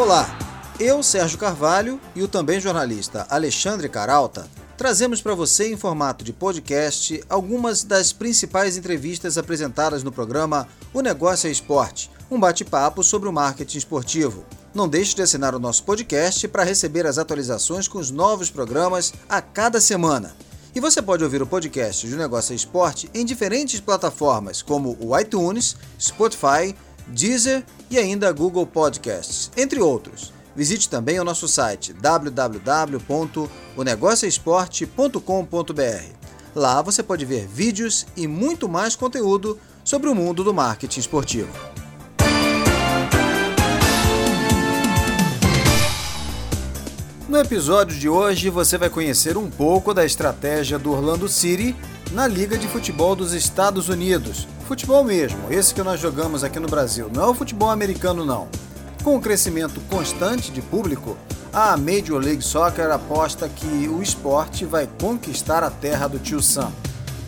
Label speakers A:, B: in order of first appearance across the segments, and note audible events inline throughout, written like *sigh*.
A: Olá, eu, Sérgio Carvalho, e o também jornalista Alexandre Caralta trazemos para você em formato de podcast algumas das principais entrevistas apresentadas no programa O Negócio é Esporte, um bate-papo sobre o marketing esportivo. Não deixe de assinar o nosso podcast para receber as atualizações com os novos programas a cada semana. E você pode ouvir o podcast do Negócio é Esporte em diferentes plataformas, como o iTunes, Spotify, Deezer e ainda Google Podcasts, entre outros. Visite também o nosso site www.onegocioesporte.com.br. Lá você pode ver vídeos e muito mais conteúdo sobre o mundo do marketing esportivo. No episódio de hoje você vai conhecer um pouco da estratégia do Orlando City na Liga de Futebol dos Estados Unidos. Futebol mesmo, esse que nós jogamos aqui no Brasil, não é o futebol americano não. Com o crescimento constante de público, a Major League Soccer aposta que o esporte vai conquistar a terra do tio Sam.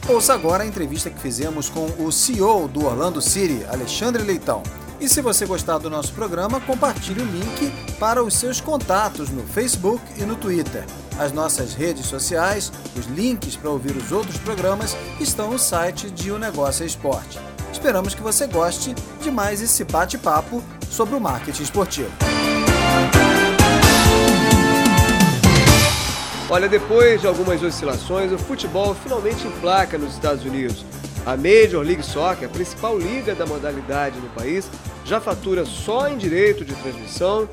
A: Ouça agora a entrevista que fizemos com o CEO do Orlando City, Alexandre Leitão. E se você gostar do nosso programa, compartilhe o link para os seus contatos no Facebook e no Twitter. As nossas redes sociais, os links para ouvir os outros programas estão no site de O Negócio é Esporte. Esperamos que você goste de mais esse bate-papo sobre o marketing esportivo.
B: Olha, depois de algumas oscilações, o futebol finalmente emplaca nos Estados Unidos. A Major League Soccer, a principal liga da modalidade no país, já fatura só em direito de transmissão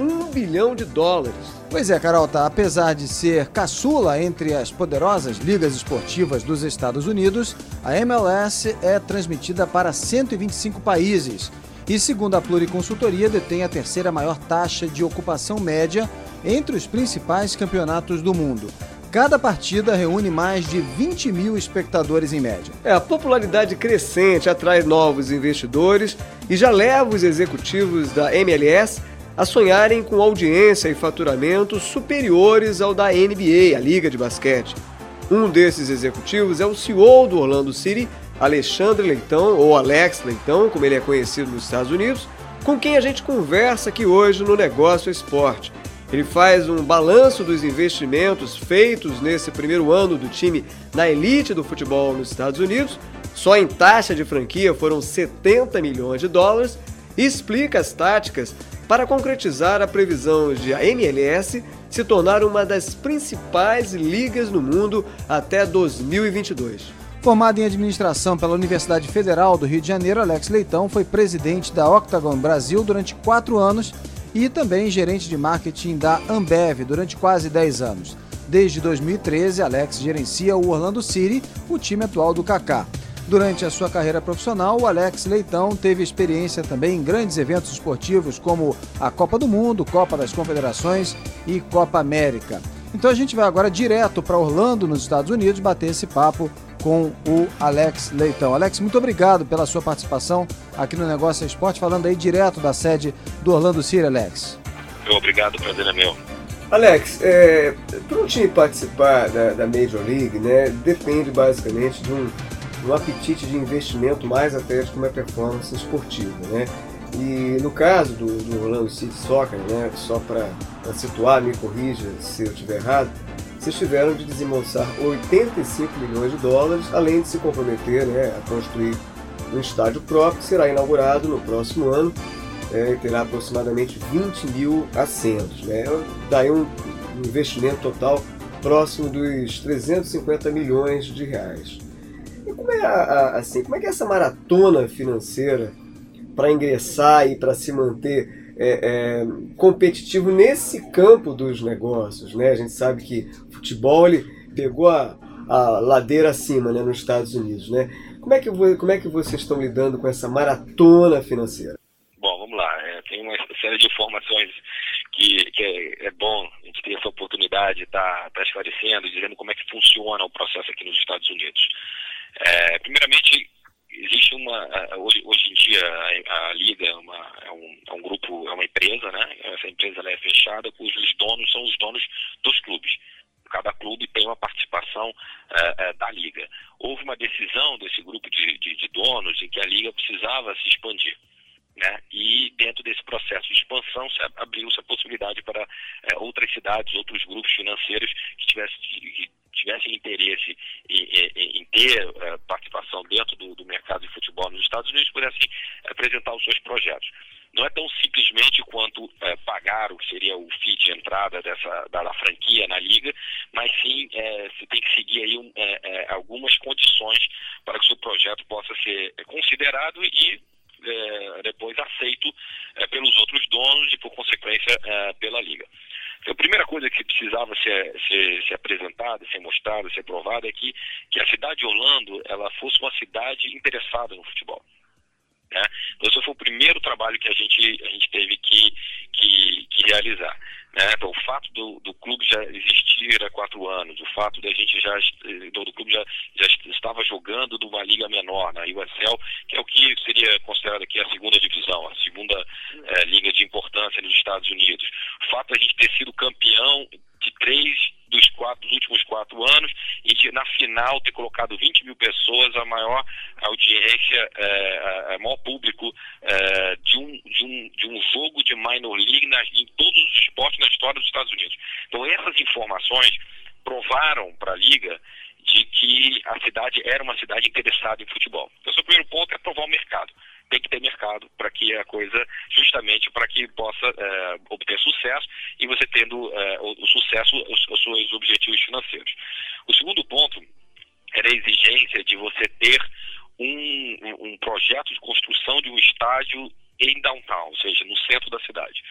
B: um bilhão de dólares.
A: Pois é, Carol, tá. apesar de ser caçula entre as poderosas ligas esportivas dos Estados Unidos, a MLS é transmitida para 125 países e, segundo a Pluriconsultoria, detém a terceira maior taxa de ocupação média entre os principais campeonatos do mundo. Cada partida reúne mais de 20 mil espectadores em média.
B: É, a popularidade crescente atrai novos investidores e já leva os executivos da MLS a sonharem com audiência e faturamento superiores ao da NBA, a Liga de Basquete. Um desses executivos é o CEO do Orlando City, Alexandre Leitão, ou Alex Leitão, como ele é conhecido nos Estados Unidos, com quem a gente conversa aqui hoje no Negócio Esporte. Ele faz um balanço dos investimentos feitos nesse primeiro ano do time na elite do futebol nos Estados Unidos. Só em taxa de franquia foram 70 milhões de dólares e explica as táticas para concretizar a previsão de a MLS se tornar uma das principais ligas no mundo até 2022.
A: Formado em administração pela Universidade Federal do Rio de Janeiro, Alex Leitão foi presidente da Octagon Brasil durante quatro anos e também gerente de marketing da Ambev durante quase 10 anos. Desde 2013, Alex gerencia o Orlando City, o time atual do Kaká. Durante a sua carreira profissional, o Alex Leitão teve experiência também em grandes eventos esportivos como a Copa do Mundo, Copa das Confederações e Copa América. Então a gente vai agora direto para Orlando, nos Estados Unidos, bater esse papo com o Alex Leitão. Alex, muito obrigado pela sua participação aqui no Negócio Esporte, falando aí direto da sede do Orlando City, Alex.
C: Obrigado, prazer é meu.
B: Alex, é, para um time participar da, da, Major League, né, depende basicamente de um, um apetite de investimento mais de uma performance esportiva, né? E no caso do, do Orlando City Soccer, né, só para situar, me corrija se eu estiver errado, vocês tiveram de desembolsar 85 milhões de dólares, além de se comprometer né, a construir um estádio próprio que será inaugurado no próximo ano é, e terá aproximadamente 20 mil assentos. Né? Daí um investimento total próximo dos 350 milhões de reais. Como é, a, assim, como é que é essa maratona financeira para ingressar e para se manter é, é, competitivo nesse campo dos negócios. Né? A gente sabe que o futebol ele pegou a, a ladeira acima né, nos Estados Unidos. Né? Como, é que, como é que vocês estão lidando com essa maratona financeira?
C: Bom, vamos lá. É, tem uma série de informações que, que é, é, bom a gente ter essa oportunidade de estar tá, tá esclarecendo, dizendo como é que funciona o processo aqui nos Estados Unidos. É, primeiramente, existe uma hoje, hoje em dia a, liga é, uma, é, um, é, um, grupo é uma empresa né? Essa empresa é fechada cujos donos são os donos dos clubes. Cada clube tem uma participação é, é, da liga. Houve uma decisão desse grupo de, de, de donos em que a liga precisava se expandir né? E dentro desse processo de expansão, abriu-se a possibilidade para é, outras cidades, outros grupos financeiros que tivessem, tivessem interesse em, em, em ter é, participação dentro do, do, mercado de futebol nos Estados Unidos pudessem apresentar os seus projetos. Não é tão simplesmente quanto é, pagar o que seria o fee de entrada dessa, da, da franquia na liga, mas sim é, você tem que seguir aí um, algumas condições para que o seu projeto possa ser considerado e é, depois aceito é, pelos outros donos e, por consequência, é, pela Liga. Então, a primeira coisa que precisava ser, ser, ser, apresentada, ser mostrada, ser provada é que, que a cidade de Orlando ela fosse uma cidade interessada no futebol. Né? Então, esse foi o primeiro trabalho que a gente, a gente teve que, que, que realizar. Né? Então, o fato do, do clube já existir há quatro anos, o fato da gente já do, do clube já, já estava jogando de uma liga menor, na USL, que é o que seria considerado aqui a segunda divisão, a segunda é, liga de importância nos Estados Unidos. O fato da gente ter sido campeão de três dos, quatro, dos últimos quatro anos e de, na final ter colocado 20 mil pessoas, a maior audiência, é, maior público é, de, um, de, um, de um jogo de minor league em todos os esportes na história dos Estados Unidos. Então essas informações provaram para a liga de que a cidade era uma cidade interessada em futebol. Então, o primeiro ponto é provar o mercado tem que ter mercado para que a coisa, justamente para que possa é, obter sucesso e você tendo é, o, o, sucesso, os, os seus objetivos financeiros. O segundo ponto era a exigência de você ter um, um projeto de construção de um estádio em downtown, ou seja, no centro da cidade.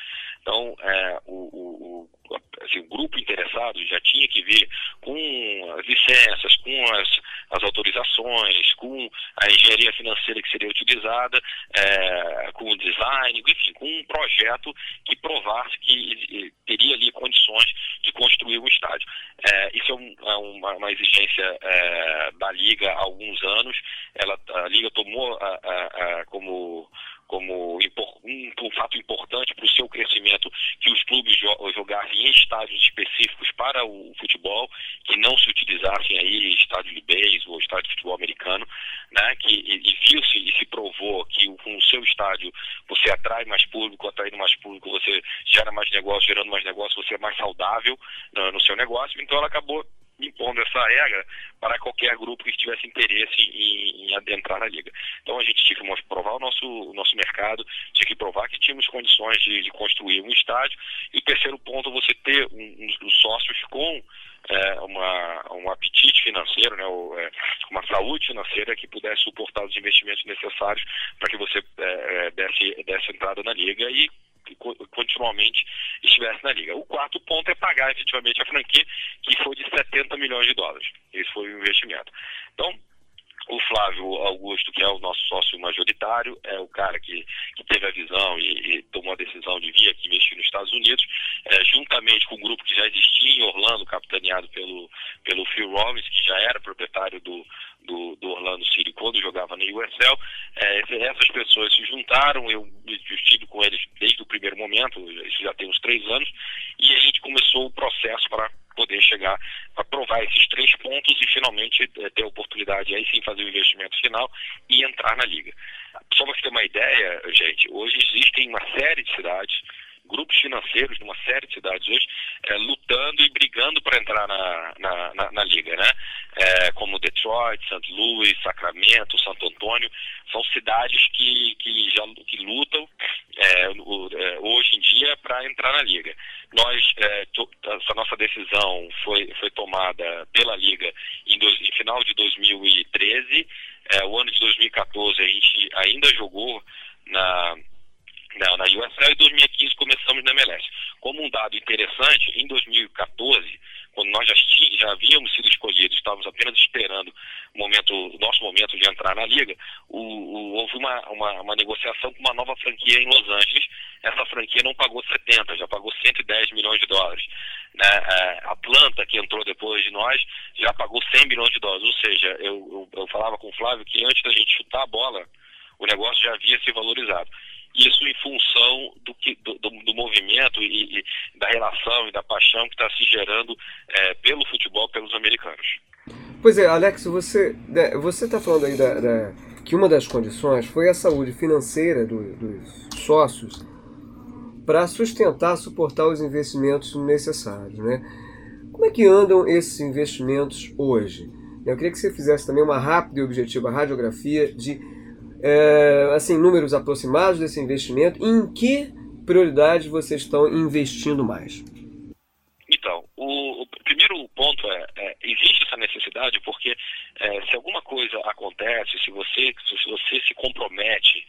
C: Então, é, o, o, assim, o, grupo interessado já tinha que vir com as licenças, com as, as autorizações, com a engenharia financeira que seria utilizada, é, com o design, enfim, com um projeto que provasse que teria ali condições de construir um estádio. É, isso é, um, é uma, uma, exigência é, da Liga há alguns anos. Ela, a Liga tomou a, a, a, como como um, um fato importante para o seu crescimento que os clubes jogassem em estádios específicos para o futebol, que não se utilizassem aí estádio de beisebol ou estádio de futebol americano, né, que, e, e viu-se e se provou que com o seu estádio você atrai mais público, atraindo mais público, você gera mais negócio, gerando mais negócio, você é mais saudável no, no seu negócio, então ela acabou impondo essa regra para qualquer grupo que tivesse interesse em, em adentrar na liga. Então a gente tinha que provar o nosso, o nosso mercado, tinha que provar que tínhamos condições de, de construir um estádio. E terceiro ponto, você ter um, um, sócios com é, uma, um apetite financeiro, né, ou, é, uma saúde financeira que pudesse suportar os investimentos necessários para que você é desse, desse entrada na liga e continuamente estivesse na liga. O quarto ponto é pagar efetivamente a franquia, que foi de 70 milhões de dólares. Esse foi o investimento. Então, o Flávio Augusto, que é o nosso sócio majoritário, é o cara que, que teve a visão e, e tomou a decisão de vir aqui investir nos Estados Unidos, é, juntamente com um grupo que já existia em Orlando, capitaneado pelo, pelo Phil Robbins, que já era proprietário do, do, do Orlando City quando jogava na USL. É, essas pessoas se juntaram, eu estive com eles desde o primeiro momento, isso já tem uns três anos, e a gente começou o processo para poder chegar a provar esses três pontos e finalmente é, ter a oportunidade aí sim fazer o investimento final e entrar na liga. Só para você ter uma ideia, gente, hoje existem uma série de cidades grupos financeiros de uma série de cidades hoje é, lutando e brigando para entrar na, na, na, na, liga, né? É, como Detroit, St. Louis, Sacramento, Santo Antônio, são cidades que, que já que lutam é, hoje em dia para entrar na liga. Nós to, essa nossa decisão foi foi tomada pela liga em, dois, em final de 2013, o ano de 2014 a gente ainda jogou na na, na USL em 2015 começamos na MLS. Como um dado interessante, em 2014, quando nós já, já havíamos sido escolhidos, estávamos apenas esperando o momento, nosso momento de entrar na liga, o, o, houve uma, uma, uma, negociação com uma nova franquia em Los Angeles. Essa franquia não pagou 70, já pagou 110 milhões de dólares. Né? A planta que entrou depois de nós já pagou 100 milhões de dólares. Ou seja, eu, eu, eu falava com o Flávio que antes da gente chutar a bola, o negócio já havia se valorizado isso em função do, que, do, do, do movimento e, e, da relação e da paixão que está se gerando é, pelo futebol pelos americanos.
B: Pois é, Alex, você né, você está falando aí da, da, que uma das condições foi a saúde financeira do, dos sócios para sustentar, suportar os investimentos necessários. Né? Como é que andam esses investimentos hoje? Eu queria que você fizesse também uma rápida e objetiva radiografia de é, assim números aproximados desse investimento em que prioridade vocês estão investindo mais.
C: Então, o, o primeiro ponto é, é, existe essa necessidade porque é, se alguma coisa acontece, se você, se você se compromete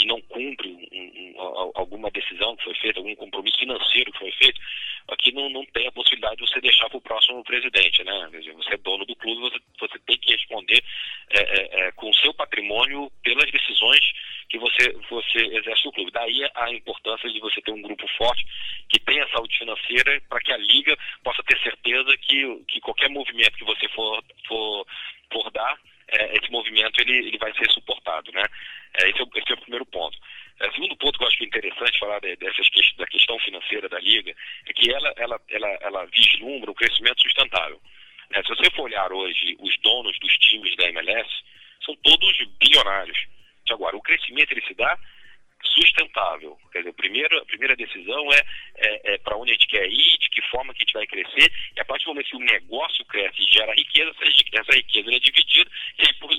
C: e não cumpre um, um, alguma decisão que foi feita, algum compromisso financeiro que foi feito, aqui não, não tem a possibilidade de você deixar para o próximo presidente, né? Você é dono do clube, você, você tem que responder é, é, é, com o seu patrimônio pelas decisões que você, você exerce no clube. Daí a importância de você ter um grupo forte que tenha saúde financeira para que a liga possa ter certeza que, que qualquer movimento que você for, for, for dar, é, esse movimento ele, ele vai ser suportado, né? É, esse, é o, esse é o primeiro ponto. É, segundo ponto que eu acho é interessante falar dessas que, da questão financeira da liga é que ela, ela, ela, ela vislumbra o crescimento sustentável. É, se você for olhar hoje os donos dos times da MLS, são todos bilionários. Agora, o crescimento ele se dá sustentável. Quer dizer, a primeira, a primeira decisão é, é, é para onde a gente quer ir, de que forma que a gente vai crescer, e a partir do momento que o negócio cresce e gera riqueza, essa riqueza é dividida, e aí, por,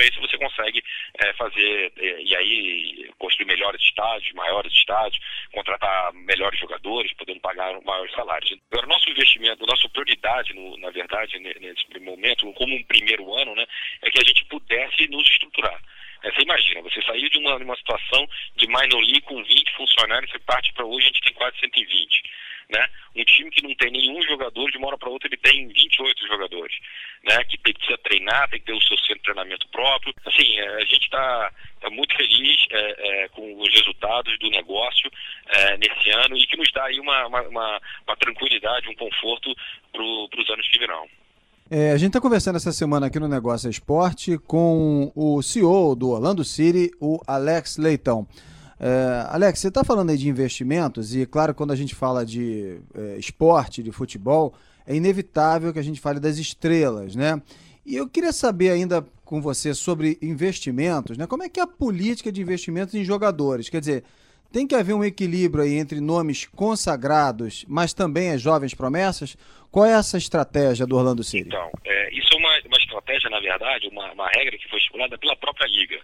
C: por consequência, você consegue é, fazer, é, e aí, construir melhores estádios, maiores estádios, contratar melhores jogadores, podendo pagar maiores salários. Agora, nosso investimento, nossa prioridade, no, na verdade, nesse momento, como um primeiro ano, né, é que a gente pudesse nos estruturar. É, você imagina, você saiu de uma, uma situação de minor league com 20 funcionários, você parte para hoje, a gente tem quase 120. Né? Um time que não tem nenhum jogador, de uma hora para outra ele tem 28 jogadores, né? Que que treinar, tem que ter o seu centro de treinamento próprio. Assim, é, a gente está tá muito feliz é, é, com os resultados do negócio é, nesse ano e que nos dá aí uma, uma, uma, uma tranquilidade, um conforto para os anos que virão.
A: É, a gente está conversando essa semana aqui no Negócio Esporte com o CEO do Orlando City, o Alex Leitão. É, Alex, você está falando aí de investimentos e, claro, quando a gente fala de é, esporte, de futebol, é inevitável que a gente fale das estrelas, né? E eu queria saber ainda com você sobre investimentos, né? Como é que é a política de investimentos em jogadores? Quer dizer, tem que haver um equilíbrio aí entre nomes consagrados, mas também as jovens promessas? Qual é essa estratégia do Orlando City?
C: Então, é, isso é uma, uma estratégia, na verdade, uma, uma regra que foi estipulada pela própria Liga.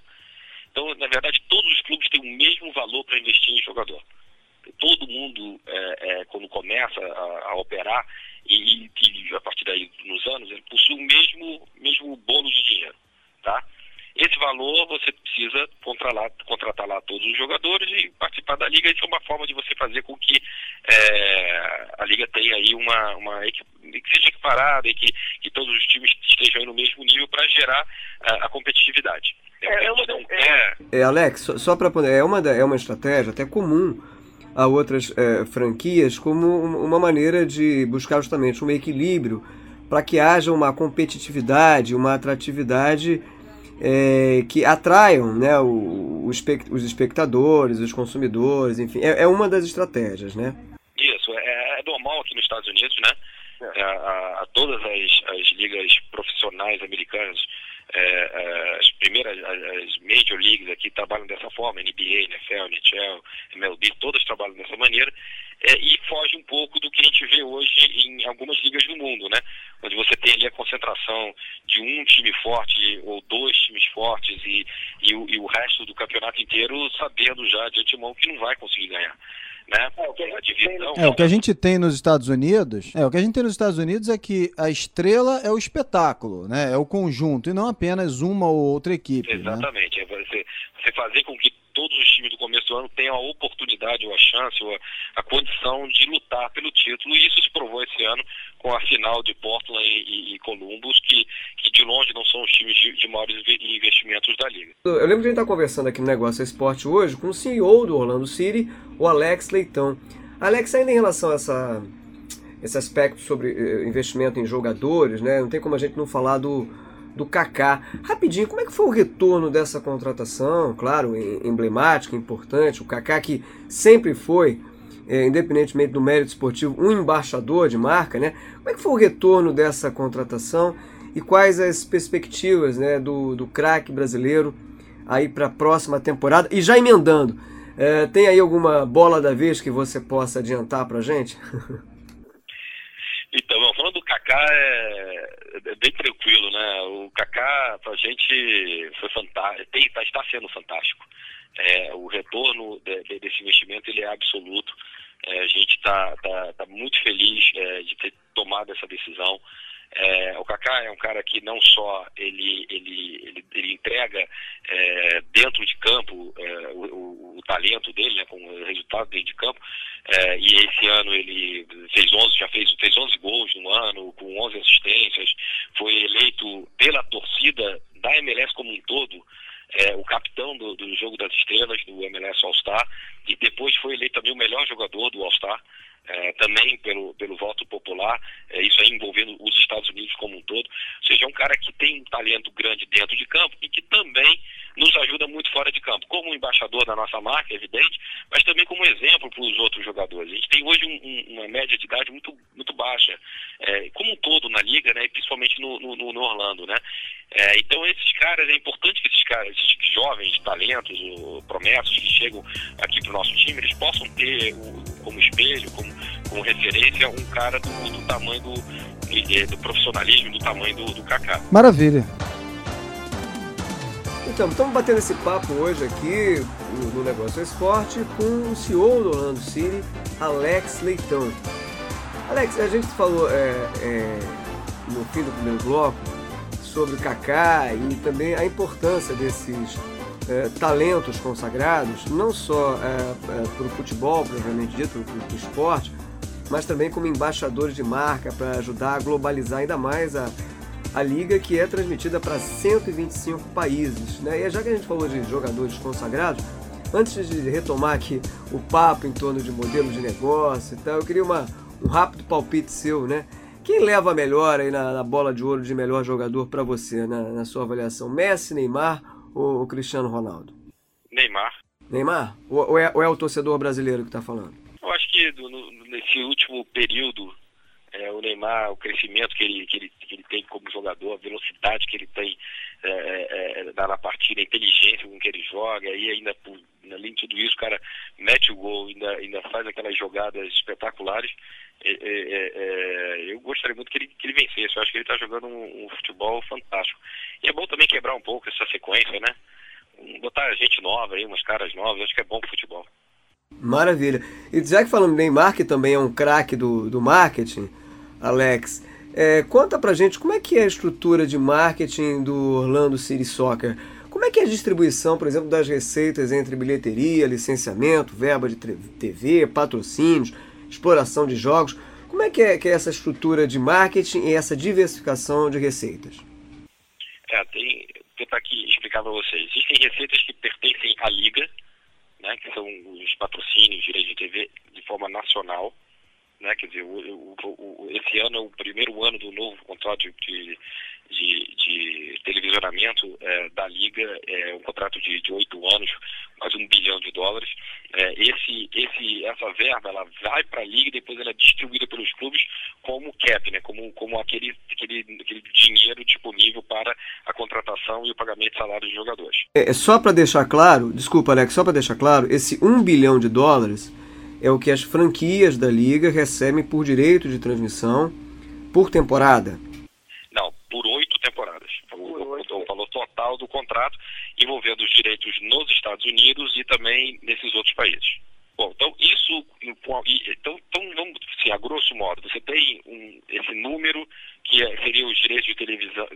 C: Então, na verdade, todos os clubes têm o mesmo valor para investir em jogador. Todo mundo, é, é, quando começa a, a operar, e, e, a partir daí, nos anos, ele possui o mesmo, mesmo bolo de dinheiro. Tá? Esse valor você precisa contratar, contratar lá todos os jogadores e participar da liga. Isso é uma forma de você fazer com que é, a liga tenha aí uma, uma que seja equiparada e que, que todos os times estejam no mesmo nível para gerar a, a competitividade.
B: É, é, uma, é, é, Alex, só, só para poder, é uma é uma estratégia até comum a outras é, franquias como uma maneira de buscar justamente um equilíbrio para que haja uma competitividade, uma atratividade é, que atraiam né, o, o os espectadores, os consumidores, enfim, é, é, uma das estratégias, né?
C: Isso, é, é normal aqui nos Estados Unidos, né? É. A, a, todas as, as, ligas profissionais americanas, é, é, as primeiras, as major leagues aqui trabalham dessa forma, NBA, NFL, NHL, MLB, todas trabalham dessa maneira, e foge um pouco do que a gente vê hoje em algumas ligas do mundo, né? Onde você tem ali a concentração de um time forte ou dois times fortes e, e, o, e o resto do campeonato inteiro sabendo já de antemão que não vai conseguir ganhar. Né? É, o que a divisão,
A: é, o que a gente tem nos Estados Unidos, é, o que a gente tem nos Estados Unidos é que a estrela é o espetáculo, né? É o conjunto e não apenas uma ou outra equipe.
C: Né? Exatamente. Né? É você, você fazer com que todos os times do começo do ano tenham a oportunidade ou a chance ou a, a condição de lutar pelo título e isso se provou esse ano com a final de Portland e, e Columbus que, que de longe não são os times de, de maiores investimentos da liga.
B: Eu lembro que a gente está conversando aqui no Negócio Esporte hoje com o CEO do Orlando City, o Alex Leitão. Alex, ainda em relação a essa, esse aspecto sobre eh, investimento em jogadores, né? Não tem como a gente não falar do do Kaká. Rapidinho, como é que foi o retorno dessa contratação? Claro, emblemática, importante. O Kaká que sempre foi, é, independentemente do mérito esportivo, um embaixador de marca, né? Como é que foi o retorno dessa contratação e quais as perspectivas né, do, do craque brasileiro aí para a próxima temporada? E já emendando, É, tem aí alguma bola da vez que você possa adiantar pra gente? *laughs*
C: então, Kaká, é, é, bem tranquilo, né? O Kaká, pra gente, foi fantástico, tá, está sendo fantástico. É, o retorno de, de, desse investimento ele é absoluto. É, a gente está tá, tá muito feliz é, de ter tomado essa decisão. É, o Kaká é um cara que não só ele, ele, ele, ele entrega é, dentro de campo é, o, o, o, talento dele, né, com o resultado dentro de campo, é, e esse ano ele fez 11, já fez, fez 11 gols no ano, com 11 assistências, foi eleito pela torcida da MLS como um todo, é, o capitão do, do, Jogo das Estrelas, do MLS All-Star, e depois foi eleito também o melhor jogador do All-Star, é, também pelo, pelo voto popular, é, isso aí envolvendo os Estados Unidos como um todo. Ou seja, é um cara que tem um talento grande dentro de campo e que também nos ajuda muito fora de campo, como embaixador da nossa marca, é evidente, mas também como exemplo para os outros jogadores. A gente tem hoje um, um, uma média de idade muito, muito baixa, é, como um todo na liga, né, principalmente no, no, no Orlando. Né? É, então, esses caras, é importante que esses caras, esses jovens talentos, promessas que chegam aqui para o nosso time, eles possam ter como espelho, como, como referência, um cara do, do tamanho do, do profissionalismo, do tamanho do, do Kaká.
A: Maravilha.
B: Então, estamos batendo esse papo hoje aqui no Negócio Esporte com o CEO do Orlando City, Alex Leitão. Alex, a gente falou é, é, no fim do primeiro bloco sobre o Kaká e também a importância desses é, talentos consagrados, não só é, é, para o futebol, propriamente dito, para o esporte, mas também como embaixadores de marca para ajudar a globalizar ainda mais a, a liga que é transmitida para 125 países. Né? E já que a gente falou de jogadores consagrados, antes de retomar aqui o papo em torno de modelos de negócio e tal, eu queria uma, um rápido palpite seu, né? Quem leva melhor aí na, na bola de ouro de melhor jogador para você, na, na, sua avaliação? Messi, Neymar ou, ou Cristiano Ronaldo?
C: Neymar.
B: Neymar? Ou, ou, é, ou é o torcedor brasileiro que está falando?
C: Eu acho que no, nesse último período, é, o Neymar, o crescimento que ele, que, ele, que ele tem como jogador, a velocidade que ele tem é, é, é na partida, a inteligência com que ele joga, e ainda, além de tudo isso, o cara mete o gol, ainda, ainda faz aquelas jogadas espetaculares. É, é, é, eu gostaria muito que ele, que ele vencesse. Eu acho que ele está jogando um, um, futebol fantástico. E é bom também quebrar um pouco essa sequência, né? Botar gente nova aí, umas caras novas, acho que é bom pro futebol.
B: Maravilha. E já que falando Neymar, que também é um craque do, do marketing, Alex, é, conta pra gente como é que é a estrutura de marketing do Orlando City Soccer. Como é que é a distribuição, por exemplo, das receitas entre bilheteria, licenciamento, verba de TV, patrocínios, exploração de jogos? Como é que é, que é essa estrutura de marketing e essa diversificação de receitas?
C: É, tem, tentar aqui explicar para vocês. Existem receitas que pertencem à liga, né, que são os patrocínios, direitos de TV de forma nacional. Né, quer dizer, o, o, o, esse ano é o primeiro ano do novo contrato de, de, de televisionamento é, da Liga, é um contrato de oito anos, mais um bilhão de dólares. É, esse, esse, essa verba ela vai para a Liga e depois ela é distribuída pelos clubes como cap, né, como, como aquele, aquele, aquele dinheiro disponível para a contratação e o pagamento de salários de jogadores.
B: É, é só para deixar claro, desculpa Alex, só para deixar claro, esse um bilhão de dólares é o que as franquias da Liga recebem por direito de transmissão por temporada
C: por oito temporadas. O, o, valor total do contrato envolvendo os direitos nos Estados Unidos e também nesses outros países. Bom, então isso, então, então vamos, assim, a grosso modo, você tem um, esse número que é, seria os direitos de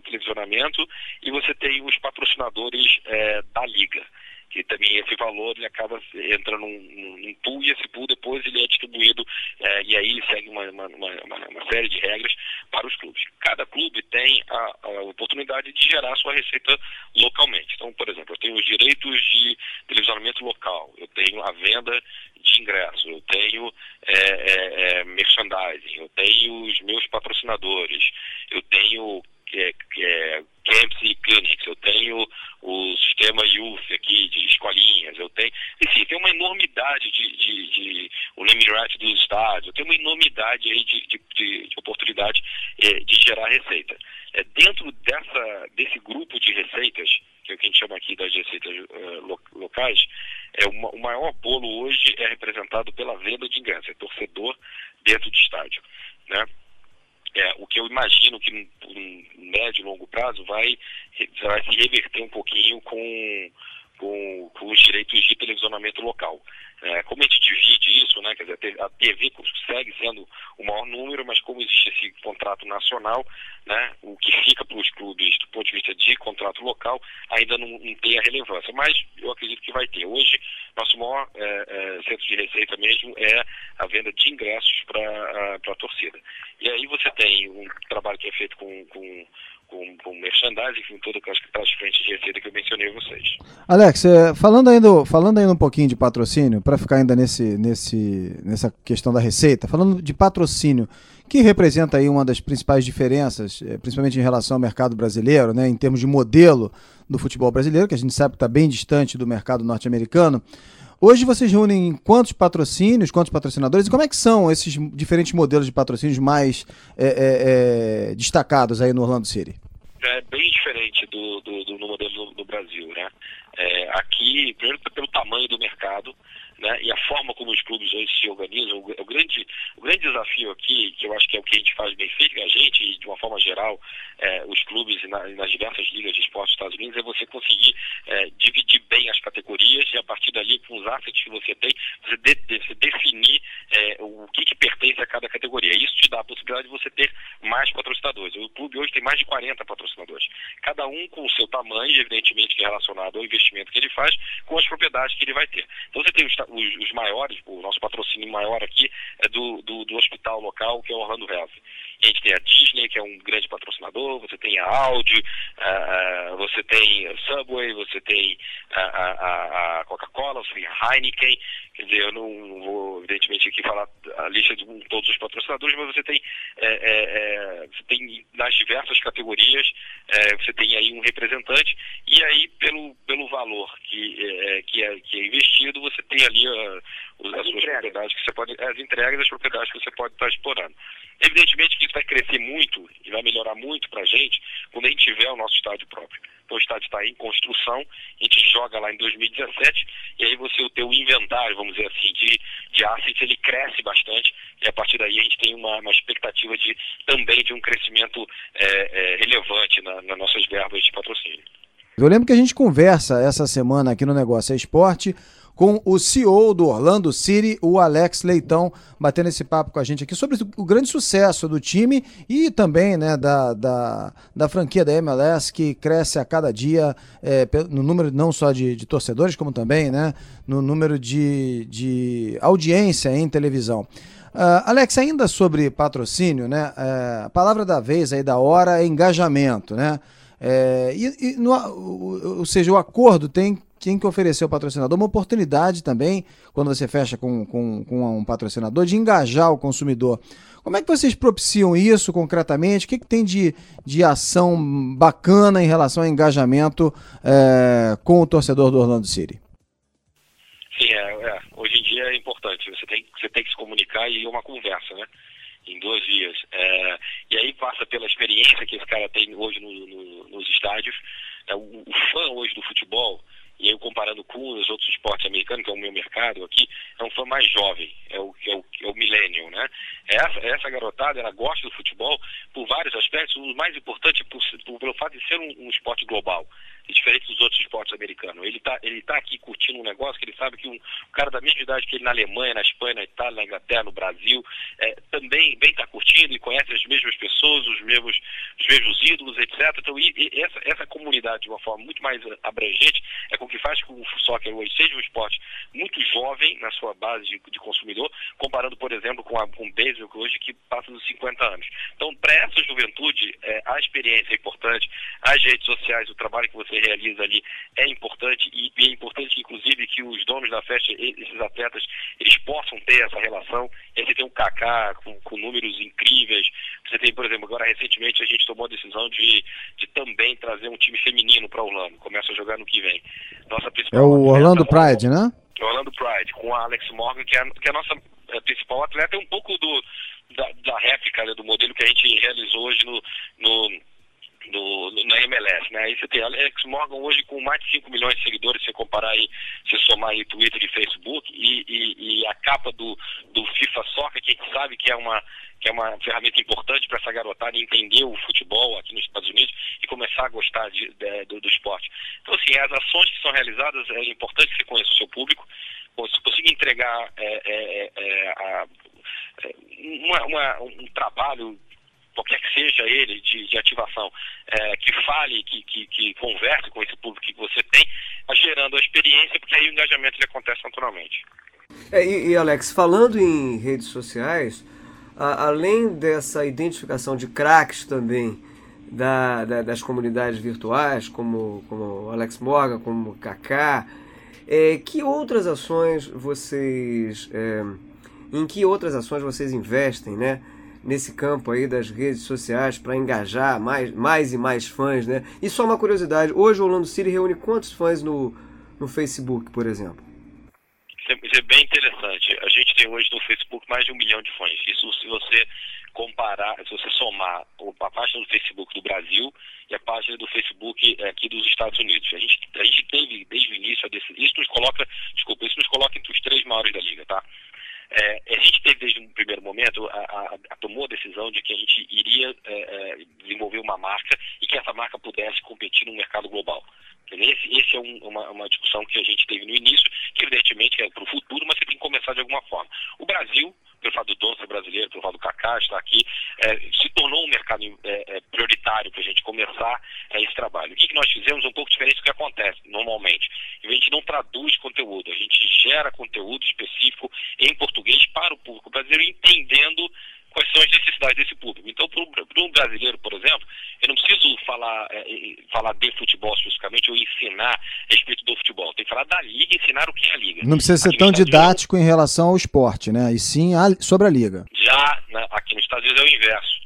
C: televisionamento e você tem os patrocinadores é, da liga que também esse valor ele acaba entrando num, num pool e esse pool depois ele é distribuído é, e aí segue uma, uma, uma, uma, série de regras para os clubes. Cada clube tem a, a, oportunidade de gerar sua receita localmente. Então, por exemplo, eu tenho os direitos de televisionamento local, eu tenho a venda de ingressos, eu tenho é, é, merchandising, eu tenho os meus patrocinadores, eu tenho é, camps e clinics, eu tenho o sistema youth aqui de escolinhas, eu tenho, enfim, tem uma enormidade de, de, de o right dos estádios, tenho uma enormidade aí de, de, de, de oportunidade é, de gerar receita. É, dentro dessa, desse grupo de receitas, que é o que a gente chama aqui das receitas uh, locais, é, o, o maior bolo hoje é representado pela venda de ingressos, é torcedor dentro do estádio. Né? É, o que eu imagino que um médio e longo prazo vai, vai se reverter um pouquinho com, com, com os direitos de televisionamento local. É, como a gente divide isso, né, quer dizer, a TV segue sendo o maior número, mas como existe esse contrato nacional, né, o que fica para os clubes do ponto de vista de contrato local ainda não, não, tem a relevância, mas eu acredito que vai ter. Hoje, nosso maior é, é, centro de receita mesmo é a venda de ingressos para a torcida. E aí você tem um trabalho que é feito com, com com, com merchandising, com todas aquelas frentes de receita que eu mencionei a vocês.
A: Alex, é, falando, ainda, falando ainda um pouquinho de patrocínio, para ficar ainda nesse, nesse, nessa questão da receita, falando de patrocínio, que representa aí uma das principais diferenças, é, principalmente em relação ao mercado brasileiro, né, em termos de modelo do futebol brasileiro, que a gente sabe que está bem distante do mercado norte-americano. Hoje vocês reúnem quantos patrocínios, quantos patrocinadores e como é que são esses diferentes modelos de patrocínios mais é, é, é, destacados aí no Orlando City?
C: É bem diferente do, do, do modelo do, Brasil, né? É, aqui, primeiro pelo tamanho do mercado, né, e a forma como os clubes hoje se organizam, o, o, grande, o grande desafio aqui, que eu acho que é o que a gente faz bem feito, a gente, e de uma forma geral, é, os clubes na, nas diversas ligas de esporte dos Estados Unidos, é você conseguir é, dividir bem as categorias e a partir dali, com os assets que você tem, você, de, você definir é, o que, que pertence a cada categoria. Isso te dá a possibilidade de você ter mais patrocinadores. O clube hoje tem mais de 40 patrocinadores, cada um com o seu tamanho, evidentemente que é relacionado ao investimento que ele faz, com as propriedades que ele vai ter. Então você tem os, os, os maiores, o nosso patrocínio maior aqui é do, do, do hospital local, que é o Orlando Health. A gente tem a Disney, que é um grande patrocinador, você tem a Audi, uh, você tem a Subway, você tem a, a, a Coca-Cola, você tem a Heineken, quer dizer, eu não, vou, evidentemente, aqui falar a lista de todos os patrocinadores, mas você tem, é, é, é, você tem nas diversas categorias, é, você tem aí um representante, e aí, pelo, pelo valor que, é, que, é, que é investido, você tem ali a, as, suas propriedades que você pode, as entregas das propriedades que você pode estar explorando. Evidentemente que isso vai crescer muito e vai melhorar muito para a gente quando a gente tiver o nosso estádio próprio. Então o estádio está em construção, a gente joga lá em 2017 e aí você o teu inventário, vamos dizer assim, de, de assets, ele cresce bastante e a partir daí a gente tem uma, uma expectativa de também de um crescimento é, é, relevante na, nas nossas verbas de patrocínio.
A: Eu lembro que a gente conversa essa semana aqui no Negócio é Esporte com o CEO do Orlando City, o Alex Leitão, batendo esse papo com a gente aqui sobre o grande sucesso do time e também né, da, da, da franquia da MLS, que cresce a cada dia é, no número não só de, de, torcedores, como também né, no número de, de audiência em televisão. Uh, Alex, ainda sobre patrocínio, né? Uh, a palavra da vez aí da hora é engajamento, né? É, e, e no, ou seja, o acordo tem tem que oferecer ao patrocinador uma oportunidade também, quando você fecha com, com, com um patrocinador, de engajar o consumidor. Como é que vocês propiciam isso concretamente? O que, que tem de, de ação bacana em relação ao engajamento é, com o torcedor do Orlando City?
C: Sim, é, é, hoje em dia é importante. Você tem, você tem que se comunicar e uma conversa, né? Em duas vias. É, e aí passa pela experiência que esse cara tem hoje no, no, nos estádios. É, o, o fã hoje do futebol, e eu comparando com os outros esportes americanos, que é o meu mercado aqui, é um fã mais jovem, é o, é o, é o millennial, né? Essa, essa garotada, ela gosta do futebol por vários aspectos, o mais importante por, por, pelo fato de ser um, um esporte global diferente dos outros esportes americanos. Ele está ele tá aqui curtindo um negócio que ele sabe que um, cara da mesma idade que ele na Alemanha, na Espanha, na Itália, na Inglaterra, no Brasil, é, também bem está curtindo e conhece as mesmas pessoas, os mesmos, os mesmos ídolos, etc. Então, e, e essa, essa comunidade, de uma forma muito mais abrangente, é com que faz com que o soccer hoje seja um esporte muito jovem na sua base de, de consumidor, comparando, por exemplo, com, a, com o beisebol, que hoje que passa dos 50 anos. Então, para essa juventude, é, a experiência é importante, as redes sociais, o trabalho que você realiza ali é importante e, e é importante, inclusive, que os donos da festa, esses atletas, eles possam ter essa relação. E você tem um Kaká com, com números incríveis. Você tem, por exemplo, agora recentemente a gente tomou a decisão de, de também trazer um time feminino para Orlando. Começa a jogar no que vem.
A: Nossa principal é o Orlando Pride, né?
C: É Orlando Pride, com a Alex Morgan, que é, que é a nossa é, principal atleta, é um pouco do, da, da réplica né, do modelo que a gente realizou hoje no, no no, na MLS, né? Aí você tem Alex Morgan hoje com mais de 5 milhões de seguidores, se comparar aí, se somar aí Twitter e Facebook, e, e, e, a capa do, do FIFA Soccer, que a gente sabe que é uma, que é uma ferramenta importante para essa garotada entender o futebol aqui nos Estados Unidos e começar a gostar de, de, do, do, esporte. Então, assim, as ações que são realizadas, é importante que você conheça o seu público, se consiga entregar é, é, é, a, é, uma, uma, um trabalho qualquer que seja ele, de, de ativação, é, que fale, que, que, que, converse com esse público que você tem, gerando a experiência, porque aí o engajamento ele acontece naturalmente.
B: É, e, e, Alex, falando em redes sociais, a, além dessa identificação de craques também da, da, das comunidades virtuais, como, como Alex Morgan, como Kaká, é, que outras ações vocês. É, em que outras ações vocês investem, né? Nesse campo aí das redes sociais para engajar mais, mais e mais fãs, né? E só uma curiosidade, hoje o Orlando City reúne quantos fãs no, no Facebook, por exemplo?
C: Isso é bem interessante. A gente tem hoje no Facebook mais de um milhão de fãs. Isso se você comparar, se você somar a página do Facebook do Brasil e a página do Facebook é, aqui dos Estados Unidos. A gente, a gente teve desde o início, isso nos coloca, desculpa, isso nos coloca entre os três maiores da liga, tá? É, a gente teve desde um primeiro momento, a, a, a, tomou a decisão de que a gente iria é, é, desenvolver uma marca e que essa marca pudesse competir no mercado global. Esse, esse é um, uma, uma, discussão que a gente teve no início, que evidentemente é para o futuro, mas você tem que começar de alguma forma. O Brasil, pelo fato do dono ser brasileiro, pelo fato do Cacá estar aqui, é, se tornou um mercado é, é prioritário para a gente começar é, esse trabalho. O que, que nós fizemos um pouco diferente do que acontece normalmente. A gente não traduz conteúdo, a gente gera conteúdo específico em português para o público brasileiro, entendendo quais são as necessidades desse público. Então, para um brasileiro, por exemplo, eu não preciso falar, é, falar de futebol especificamente ou ensinar a respeito do futebol. Tem que falar da liga e ensinar o que é a liga.
A: Não precisa ser tão didático Unidos, em relação ao esporte, né? E sim a, sobre a liga.
C: Já né, aqui nos Estados Unidos é o inverso.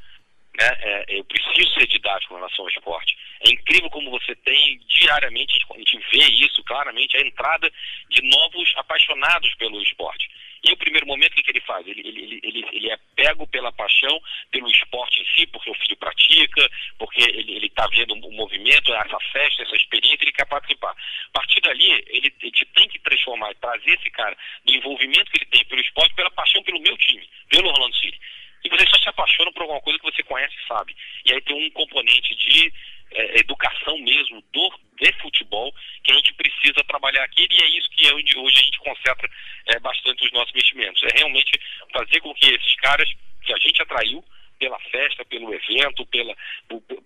C: Né? É, eu preciso ser didático em relação ao esporte. É incrível como você tem diariamente, a gente vê isso claramente, a entrada de novos apaixonados pelo esporte. E o primeiro momento, o que, ele faz? Ele, ele, ele, ele é pego pela paixão, pelo esporte em si, porque o filho pratica, porque ele está vendo o movimento, essa festa, essa experiência, ele quer participar. A partir dali, ele, ele tem que transformar, trazer esse cara do envolvimento que ele tem pelo esporte, pela paixão pelo meu time, pelo Orlando City. E você só se apaixona por alguma coisa que você conhece e sabe. E aí tem um componente de é, educação mesmo do, de futebol que a gente precisa trabalhar aqui e é isso que é onde hoje a gente concentra é, bastante os nossos investimentos. É realmente fazer com que esses caras que a gente atraiu pela festa, pelo evento, pela,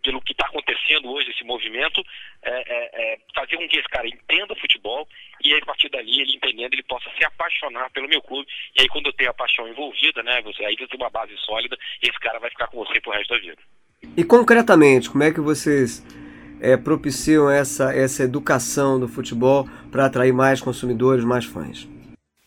C: pelo que está acontecendo hoje, esse movimento, é, é, fazer com que esse cara entenda futebol e aí, a partir dali, ele entendendo, ele possa se apaixonar pelo meu clube. E aí, quando eu tenho a paixão envolvida, né, você, aí você tem uma base sólida e esse cara vai ficar com você pro resto da vida.
B: E concretamente, como é que vocês é, propiciam essa, essa educação do futebol para atrair mais consumidores, mais fãs?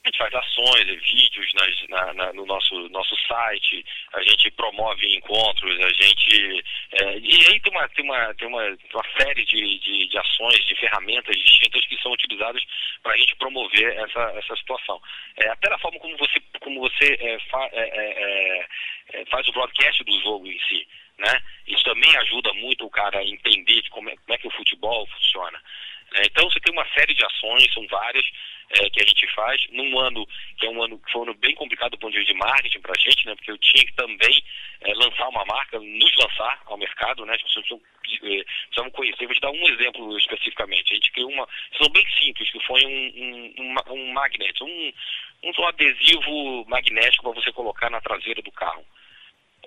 C: A gente faz ações, vídeos nas, na, na, no nosso, nosso site, a gente promove encontros, a gente. É, e aí tem uma, tem uma, tem uma, uma série de, de, de ações, de ferramentas distintas que são utilizadas para a gente promover essa, essa situação. É, até da forma como você, como você é, fa, é, é, é, faz o broadcast do jogo em si né? Isso também ajuda muito o cara a entender como é, como é que o futebol funciona. É, então você tem uma série de ações, são várias, é, que a gente faz num ano que é um ano que foi um ano bem complicado do ponto de vista de marketing para a gente, né? Porque eu tinha que também é, lançar uma marca, nos lançar ao mercado, né? As pessoas precisam, é, precisam conhecer. Vou te dar um exemplo especificamente. A gente criou uma, são bem simples, que foi um, um, um, um magnet, um, um adesivo magnético para você colocar na traseira do carro.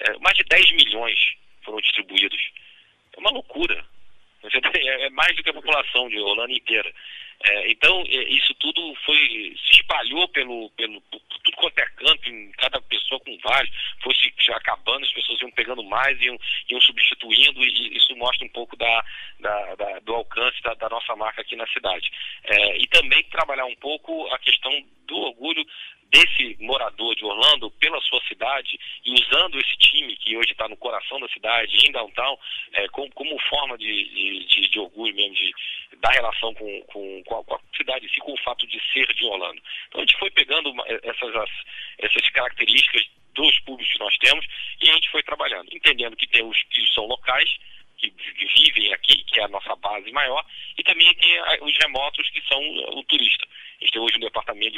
C: É, mais de 10 milhões foram distribuídos. É uma loucura. É, é mais do que a população de Holanda inteira. É, então, é, isso tudo foi se espalhou pelo, pelo tudo quanto é canto, em cada pessoa com vários, foi se acabando, as pessoas iam pegando mais, iam, iam substituindo, e isso mostra um pouco da, da, da do alcance da, da, nossa marca aqui na cidade. É, e também trabalhar um pouco a questão do orgulho desse morador de Orlando pela sua cidade e usando esse time que hoje está no coração da cidade, em downtown, é, como, como, forma de, de, de, orgulho mesmo, de, da relação com, com, com, a, cidade em si, com o fato de ser de Orlando. Então a gente foi pegando essas, as, essas características dos públicos que nós temos e a gente foi trabalhando, entendendo que tem os que são locais, que, que, vivem aqui, que é a nossa base maior, e também tem os remotos que são o turista.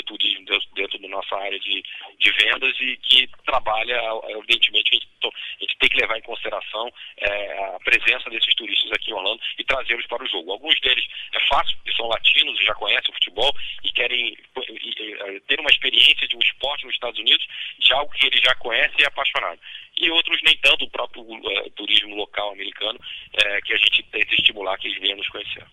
C: Turismo dentro da nossa área de, de vendas e que trabalha, evidentemente, a gente, a gente tem que levar em consideração é, a presença desses turistas aqui em Orlando e trazê-los para o jogo. Alguns deles é fácil, porque são latinos e já conhecem o futebol e querem ter uma experiência de um esporte nos Estados Unidos, de algo que eles já conhecem e é apaixonado. E outros nem tanto, o próprio uh, turismo local americano, uh, que a gente tenta estimular que eles venham nos conhecer.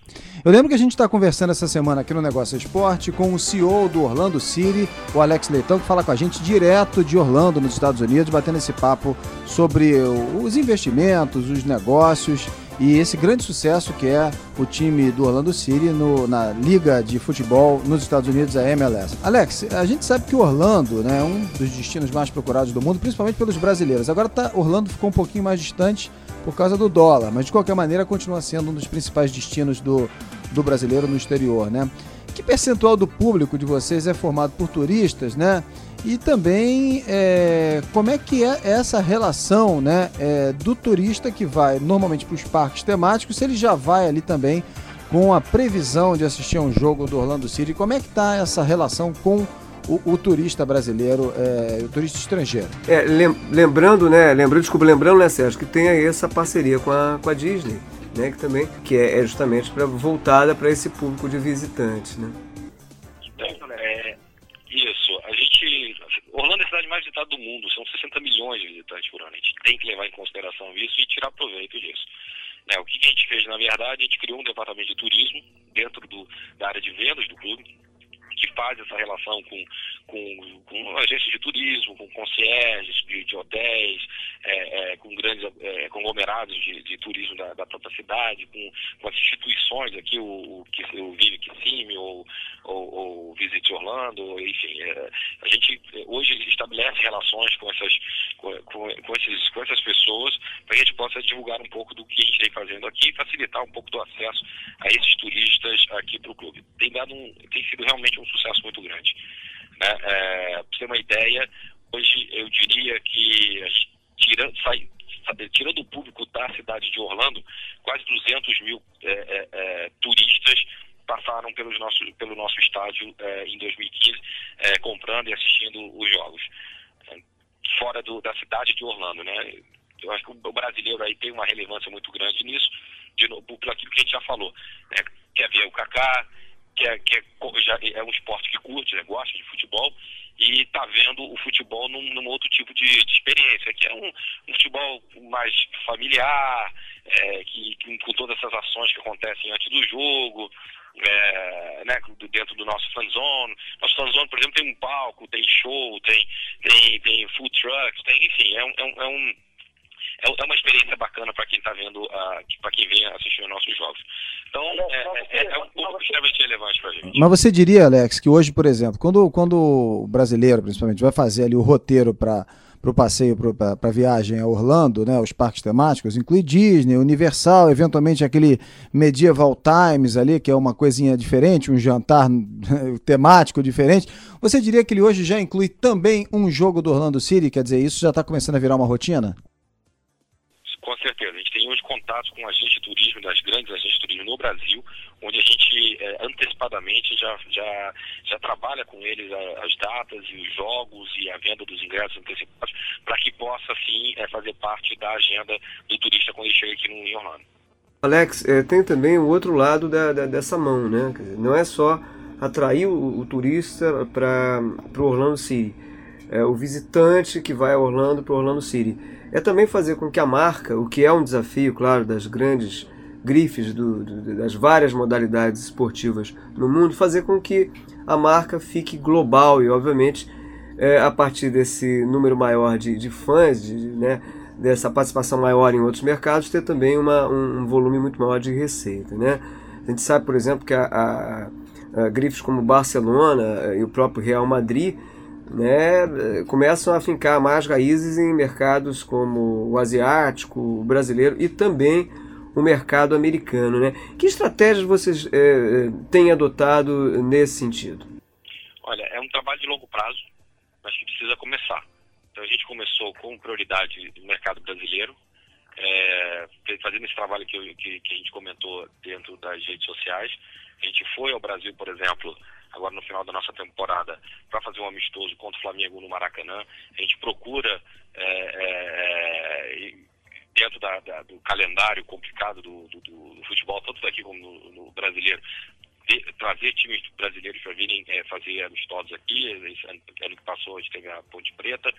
A: Eu lembro que a gente está conversando essa semana aqui no Negócio Esporte com o CEO do Orlando City, o Alex Leitão, que fala com a gente direto de Orlando, nos Estados Unidos, batendo esse papo sobre os investimentos, os negócios e esse grande sucesso que é o time do Orlando City no, na Liga de Futebol nos Estados Unidos, a MLS. Alex, a gente sabe que Orlando né, é um dos destinos mais procurados do mundo, principalmente pelos brasileiros. Agora tá, Orlando ficou um pouquinho mais distante por causa do dólar, mas de qualquer maneira continua sendo um dos principais destinos do, do brasileiro no exterior, né? Que percentual do público de vocês é formado por turistas, né? E também é, como é que é essa relação né, é, do turista que vai normalmente para os parques temáticos, se ele já vai ali também com a previsão de assistir a um jogo do Orlando City, como é que está essa relação com o, o turista brasileiro, é, o turista estrangeiro?
B: É, lembrando, né, lembrando, desculpa, lembrando, né, Sérgio, que tem aí essa parceria com a, com a Disney, né, que também que é, é justamente pra, voltada para esse público de visitantes, né?
C: Visitada do mundo, são 60 milhões de visitantes por ano. A gente tem que levar em consideração isso e tirar proveito disso. Né, o que a gente fez, na verdade, a gente criou um departamento de turismo dentro do, da área de vendas do clube, que faz essa relação com, com, com agências de turismo, com concierges de, de hotéis, é, é, com grandes é, conglomerados de, de turismo da, da, própria cidade, com, com as instituições aqui, o, o, o Vive Kissimmee ou, ou, Visit Orlando, enfim. É, a gente hoje estabelece relações com essas, com, com, esses, com essas pessoas para a gente possa divulgar um pouco do que a gente vem fazendo aqui e facilitar um pouco do acesso a esses turistas aqui para o clube. Tem, dado um, tem sido realmente um sucesso muito grande. Né? É, para ter uma ideia, hoje eu diria que tirando, sai, tirando o público da cidade de Orlando, quase 200 mil é, é, é, turistas passaram pelos nossos, pelo nosso estádio é, em 2015, é, comprando e assistindo os jogos. fora do, da cidade de Orlando, né? Eu acho que o brasileiro aí tem uma relevância muito grande nisso, de por aquilo que a gente já falou. Né? Quer ver o Kaká, que é, que é, já é um esporte que curte, né, gosta de futebol, e está vendo o futebol num, num outro tipo de, de, experiência, que é um, um futebol mais familiar, é, que, que, com todas essas ações que acontecem antes do jogo, é, né, dentro do nosso fanzone. Nosso fanzone, por exemplo, tem um palco, tem show, tem, tem, tem food trucks, tem, enfim, é um, é um, é, é uma experiência bacana para quem está vendo, para quem vem assistir os nossos jogos. Então, é, é, é um pouco extremamente relevante para a gente.
A: Mas você diria, Alex, que hoje, por exemplo, quando, quando o brasileiro, principalmente, vai fazer ali o roteiro para para o passeio, para a viagem a Orlando, né, os parques temáticos, inclui Disney, Universal, eventualmente aquele Medieval Times ali, que é uma coisinha diferente, um jantar *laughs* temático diferente. Você diria que ele hoje já inclui também um jogo do Orlando City? Quer dizer, isso já está começando a virar uma rotina?
C: Com certeza. A gente tem hoje contatos com agentes de turismo, das grandes agentes de turismo no Brasil, onde a gente é, antecipadamente já, já, já trabalha com eles a, as datas e os jogos e a venda dos ingressos antecipados, para que possa, sim, é, fazer parte da agenda do turista quando ele chega aqui no, em Orlando.
B: Alex, é, tem também o outro lado da, da, dessa mão, né? Dizer, não é só atrair o, o turista para o Orlando City, é o visitante que vai a Orlando para Orlando City é também fazer com que a marca, o que é um desafio, claro, das grandes grifes do, do, das várias modalidades esportivas no mundo, fazer com que a marca fique global e, obviamente, é, a partir desse número maior de, de fãs, de, né, dessa participação maior em outros mercados, ter também uma, um, um, volume muito maior de receita. Né? A gente sabe, por exemplo, que a, a, a grifes como Barcelona e o próprio Real Madrid né, começam a fincar mais raízes em mercados como o asiático, o brasileiro e também o mercado americano. Né? Que estratégias vocês é, têm adotado nesse sentido?
C: Olha, é um trabalho de longo prazo, mas que precisa começar. Então a gente começou com prioridade no mercado brasileiro, é, fazendo esse trabalho que, que, que a gente comentou dentro das redes sociais. A gente foi ao Brasil, por exemplo, agora no final da nossa temporada, para fazer um amistoso contra o Flamengo no Maracanã. A gente procura, é, é, é dentro da, da, do calendário complicado do, do, do, futebol, tanto daqui como no, no brasileiro, trazer times brasileiros para virem é, fazer amistosos aqui. Ano, que passou a gente teve a Ponte Preta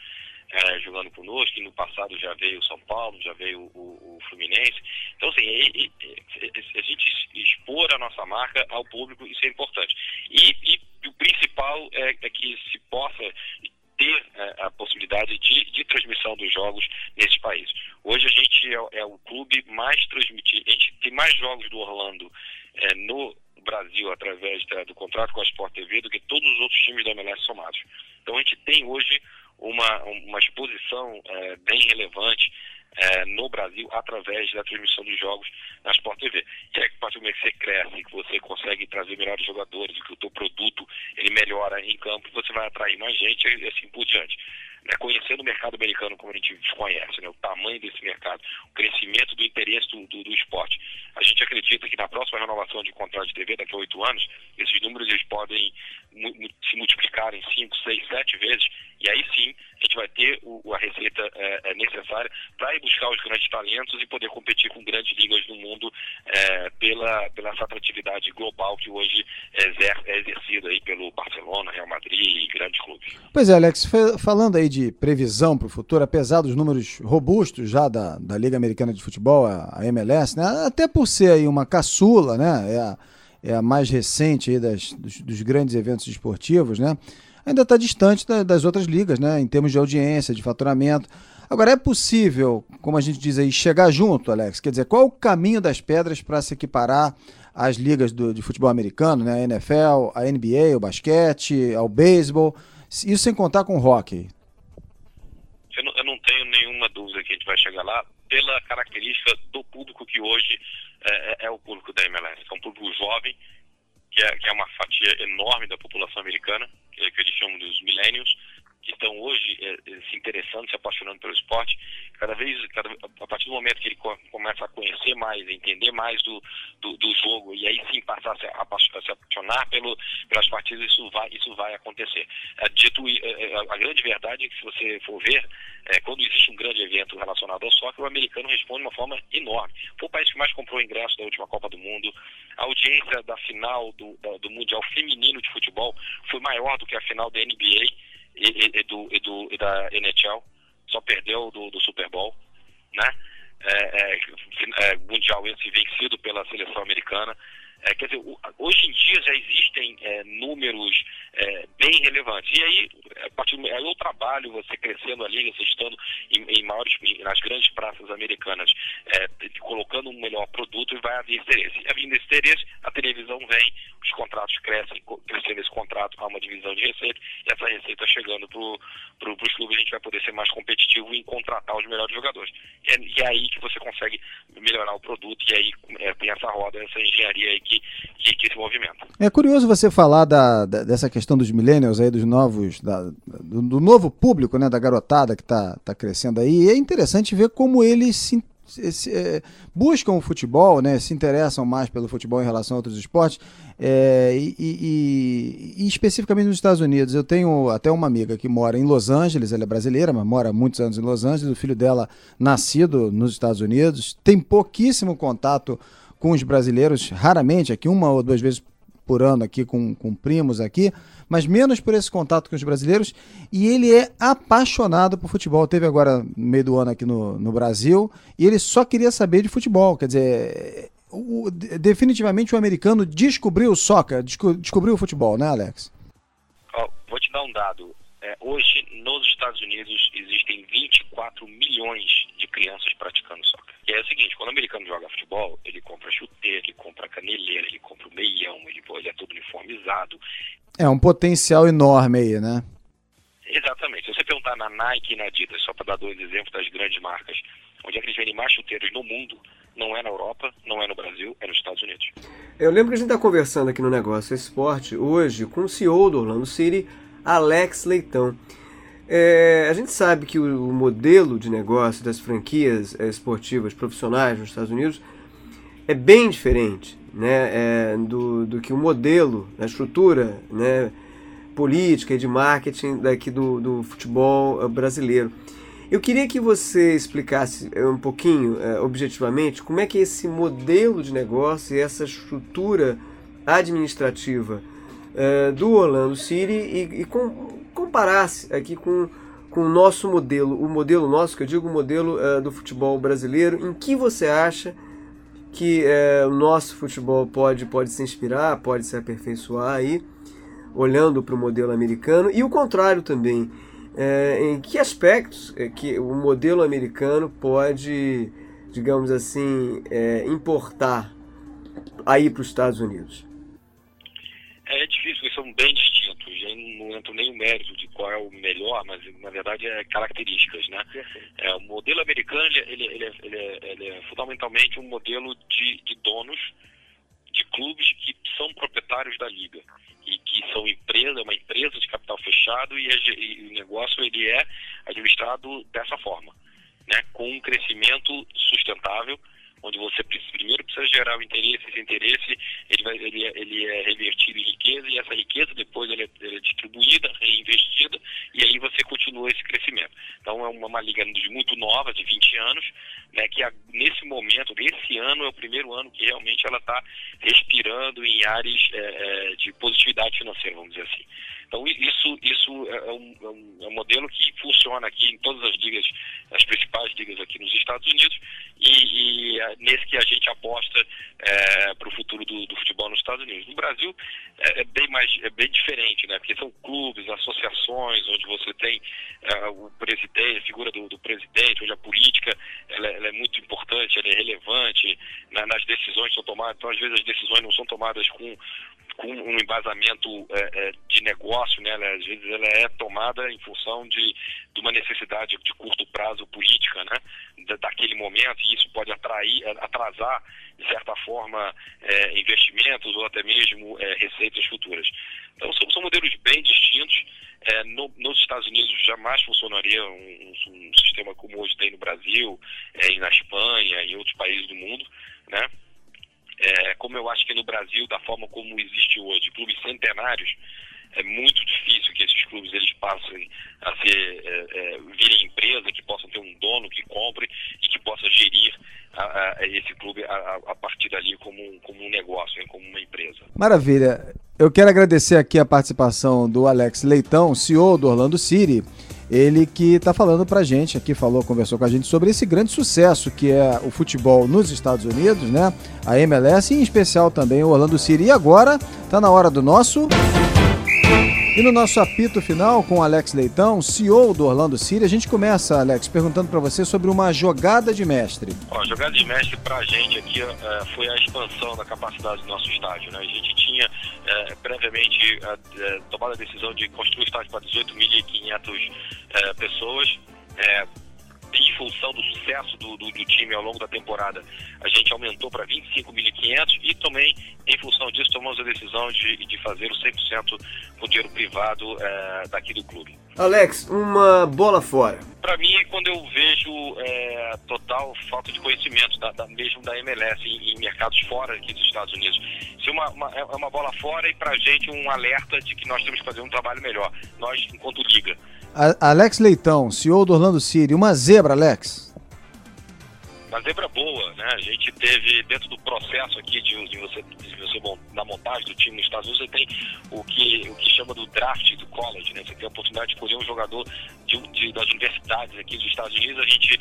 C: é, jogando conosco, e no passado já veio o São Paulo, já veio o, o, Fluminense. Então, assim, é, a gente expor a nossa marca ao público, isso é importante. E, e o principal é, é que se possa ter é, a possibilidade de, de, transmissão dos jogos nesses países. Hoje a gente é, é, o clube mais transmitido, a gente tem mais jogos do Orlando é, no Brasil através da, do contrato com a Sport TV do que todos os outros times da MLS somados. Então a gente tem hoje uma, uma exposição é, bem relevante é, no Brasil através da transmissão dos jogos na Sport TV. E é que a partir do momento que você cresce, que você consegue trazer melhores jogadores, que o teu produto ele melhora em campo, você vai atrair mais gente e assim por diante. Né, conhecendo o mercado americano como a gente conhece, né, o tamanho desse mercado, o crescimento do interesse do, do, do, esporte. A gente acredita que na próxima renovação de contrato de TV, daqui a oito anos, esses números eles podem se multiplicar em cinco, seis, sete vezes, e aí sim a gente vai ter o, a receita é, é necessária para ir buscar os grandes talentos e poder competir com grandes ligas do mundo é, pela, pela essa atratividade global que hoje é, é exercida aí pelo Barcelona, Real Madrid e grandes clubes.
A: Pois é, Alex, falando aí de previsão para o futuro, apesar dos números robustos já da, da Liga Americana de Futebol, a, a MLS, né, até por ser aí uma caçula, né, é a, é a mais recente aí das, dos, dos grandes eventos esportivos, né, ainda está distante da, das outras ligas, né, em termos de audiência, de faturamento. Agora, é possível, como a gente diz aí, chegar junto, Alex? Quer dizer, qual o caminho das pedras para se equiparar às ligas do, de futebol americano, né? A NFL, a NBA, o basquete, ao beisebol, isso sem contar com o hockey?
C: Eu não, eu não tenho nenhuma dúvida que a gente vai chegar lá pela característica do público que hoje é, é, é o público da MLS. É um público jovem, que é, que é uma fatia enorme da população americana, que, eles chamam dos millennials, que estão hoje é, se interessando, se apaixonando pelo esporte, cada vez, cada, a partir do momento que ele co começa a conhecer mais, entender mais do, do, do, jogo e aí sim passar a se, a, se apaixonar pelo, pelas partidas, isso vai, isso vai acontecer. É, dito é, é, a grande verdade é que se você for ver, é, quando existe um grande evento relacionado ao soccer, o americano responde de uma forma enorme. Foi o país que mais comprou ingresso da última Copa do Mundo. A audiência da final do, da, do Mundial Feminino de Futebol foi maior do que a final da NBA e, e, do, e, do, e da NHL, só perdeu do, do Super Bowl, né? É, é, é, mundial esse vencido pela seleção americana. É, quer dizer, hoje em dia já existem é, números é, bem relevantes. E aí, a partir do, aí eu trabalho, você crescendo ali, você estando em, em maiores, nas grandes praças americanas, é, colocando um melhor produto vai haver interesse. Havendo esse interesse, a televisão vem, os contratos crescem, crescendo esse contrato, há uma divisão de receita, e essa receita chegando para pro, os clubes, a gente vai poder ser mais competitivo em contratar os melhores jogadores. E é, e é aí que você consegue melhorar o produto, e aí é, tem essa roda, essa engenharia aí que que, que, se movimenta.
A: É curioso você falar da, da, dessa questão dos millennials aí, dos novos, da, do, do, novo público, né, da garotada que está tá crescendo aí. É interessante ver como eles se, se é, buscam o futebol, né, se interessam mais pelo futebol em relação a outros esportes. É, e, e, e, especificamente nos Estados Unidos, eu tenho até uma amiga que mora em Los Angeles, ela é brasileira, mas mora há muitos anos em Los Angeles. O filho dela, nascido nos Estados Unidos, tem pouquíssimo contato com os brasileiros, raramente, aqui uma ou duas vezes por ano aqui com, com primos aqui, mas menos por esse contato com os brasileiros. E ele é apaixonado por futebol. Teve agora meio do ano aqui no, no Brasil e ele só queria saber de futebol. Quer dizer, o, definitivamente o americano descobriu o soccer, descobriu o futebol, né, Alex?
C: vou te dar um dado. É, hoje, nos Estados Unidos, existem 24 milhões de crianças praticando soccer. E é o seguinte, quando o americano joga futebol, ele compra chuteira, ele compra caneleira, ele compra o meião, ele, ele é todo uniformizado.
A: É um potencial enorme aí, né?
C: Exatamente. Se você perguntar na Nike e na Adidas, só para dar dois exemplos das grandes marcas, onde é que eles vendem mais chuteiros no mundo, não é na Europa, não é no Brasil, é nos Estados Unidos.
B: Eu lembro que a gente está conversando aqui no Negócio Esporte hoje com o CEO do Orlando City, Alex Leitão. É, a gente sabe que o, modelo de negócio das franquias é, esportivas profissionais nos Estados Unidos é bem diferente né, é, do, do que o modelo, a estrutura né, política e de marketing daqui do, do futebol brasileiro. Eu queria que você explicasse um pouquinho, objetivamente, como é que esse modelo de negócio e essa estrutura administrativa do Orlando City e, e com, comparasse aqui com, com o nosso modelo, o modelo nosso, que eu digo o modelo uh, do futebol brasileiro, em que você acha que uh, o nosso futebol pode, pode se inspirar, pode se aperfeiçoar aí, olhando para o modelo americano, e o contrário também. Uh, em que aspectos que o modelo americano pode, digamos assim, importar aí para os Estados Unidos?
C: É difícil, são bem não entro nem o mérito de qual é o melhor, mas na verdade é características, né? É, o modelo americano ele, ele, é, ele, é, ele é fundamentalmente um modelo de, de donos de clubes que são proprietários da liga e que são empresa, uma empresa de capital fechado e, e o negócio ele é administrado dessa forma, né? Com um crescimento sustentável onde você primeiro precisa gerar o interesse, esse interesse ele, vai, ele, é, ele é revertido em riqueza e essa riqueza depois ele é, é, distribuída, reinvestida e aí você continua esse crescimento. Então é uma, uma liga muito nova, de 20 anos, né, que a, nesse momento, desse ano, é o primeiro ano que realmente ela está respirando em áreas é, é, de positividade financeira, vamos dizer assim. Então isso, isso é, é um, é, um, é um modelo que funciona aqui em todas as ligas, as principais ligas aqui nos Estados Unidos e, e é nesse que a gente aposta é, para o futuro do, do, futebol nos Estados Unidos. No Brasil é, é, bem mais é bem diferente, né? Porque são clubes, associações, onde você tem o presidente, a figura do, do, presidente, onde a política ela, ela é muito importante, é relevante na, nas decisões que são tomadas. Então às vezes as decisões não são tomadas com com um embasamento é, é, de negócio, né? Ela, às vezes ela é tomada em função de, de uma necessidade de curto prazo política, né? Da, daquele momento e isso pode atrair, atrasar de certa forma é, investimentos ou até mesmo é, receitas futuras. Então são, são modelos bem distintos. É, no, nos Estados Unidos jamais funcionaria um, um, um, sistema como hoje tem no Brasil, é, e na Espanha, e em outros países do mundo, né? É, como eu acho que no Brasil, da forma como existe hoje, clubes centenários, é muito difícil que esses clubes eles passem a ser é, é, virem empresa, que possam ter um dono que compre e que possa gerir a, a esse clube a, a, partir dali como um, como um negócio, né, como uma empresa.
A: Maravilha. Eu quero agradecer aqui a participação do Alex Leitão, CEO do Orlando City. Ele que está falando para a gente aqui, falou, conversou com a gente sobre esse grande sucesso que é o futebol nos Estados Unidos, né? A MLS e em especial também o Orlando City. E agora está na hora do nosso e no nosso apito final com Alex Leitão, CEO do Orlando City, a gente começa, Alex, perguntando para você sobre uma jogada de mestre.
C: Ó, a jogada de mestre para a gente aqui é, foi a expansão da capacidade do nosso estádio. Né? A gente tinha é, previamente é, tomado a decisão de construir o estádio para 18.500 é, pessoas. É, em função do sucesso do, do, do, time ao longo da temporada, a gente aumentou para 25.500 e também, em função disso, tomamos a decisão de, de fazer o 100% com dinheiro privado é, daqui do clube.
B: Alex, uma bola fora.
C: Para mim, é quando eu vejo é, total falta de conhecimento, da, da mesmo da MLS, em, em, mercados fora aqui dos Estados Unidos. Se uma, uma, é uma bola fora e para a gente um alerta de que nós temos que fazer um trabalho melhor, nós enquanto liga.
A: Alex Leitão, CEO do Orlando City, uma zebra, Alex?
C: Uma zebra boa, né? A gente teve, dentro do processo aqui de, de você, de você na montagem do time nos Estados Unidos, você tem o que, o que chama do draft do college, né? Você tem a oportunidade de escolher um jogador de, de, das universidades aqui dos Estados Unidos. A gente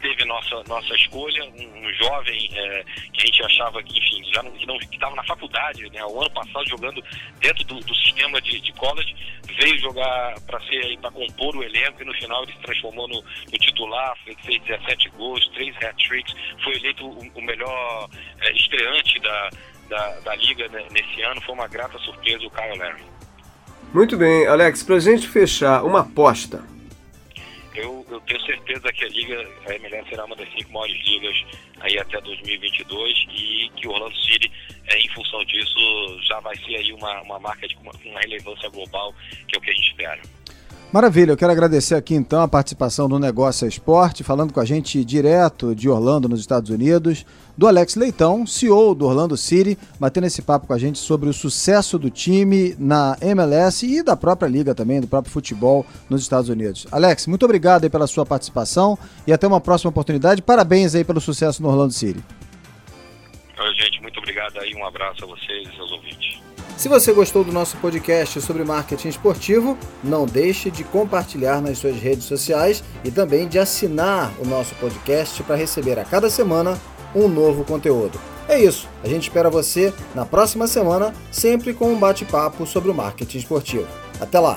C: teve nossa nossa escolha, um, um jovem é, que a gente achava que, enfim, já não, que não estava na faculdade, né, o ano passado jogando dentro do, do sistema de, de, college, veio jogar para ser para compor o elenco e no final ele se transformou no, no titular, fez, fez 17 gols, 3 hat-tricks, foi eleito o, o melhor é, estreante da, da, da liga né, nesse ano, foi uma grata surpresa o Kyle Larry.
B: Muito bem, Alex, para gente fechar, uma aposta
C: eu, eu tenho certeza que a liga, a MLS será uma das cinco maiores ligas aí até 2022 e que o Orlando City, é, em função disso, já vai ser aí uma, uma marca de uma, uma relevância global, que é o que a gente espera.
A: Maravilha, eu quero agradecer aqui então a participação do Negócio Esporte, falando com a gente direto de Orlando, nos Estados Unidos, do Alex Leitão, CEO do Orlando City, batendo esse papo com a gente sobre o sucesso do time na MLS e da própria liga também, do próprio futebol nos Estados Unidos. Alex, muito obrigado aí pela sua participação e até uma próxima oportunidade. Parabéns aí pelo sucesso no Orlando City.
C: Oi, gente, muito obrigado aí, um abraço a vocês e aos ouvintes.
A: Se você gostou do nosso podcast sobre marketing esportivo, não deixe de compartilhar nas suas redes sociais e também de assinar o nosso podcast para receber a cada semana um novo conteúdo. É isso, a gente espera você na próxima semana, sempre com um bate-papo sobre o marketing esportivo. Até lá!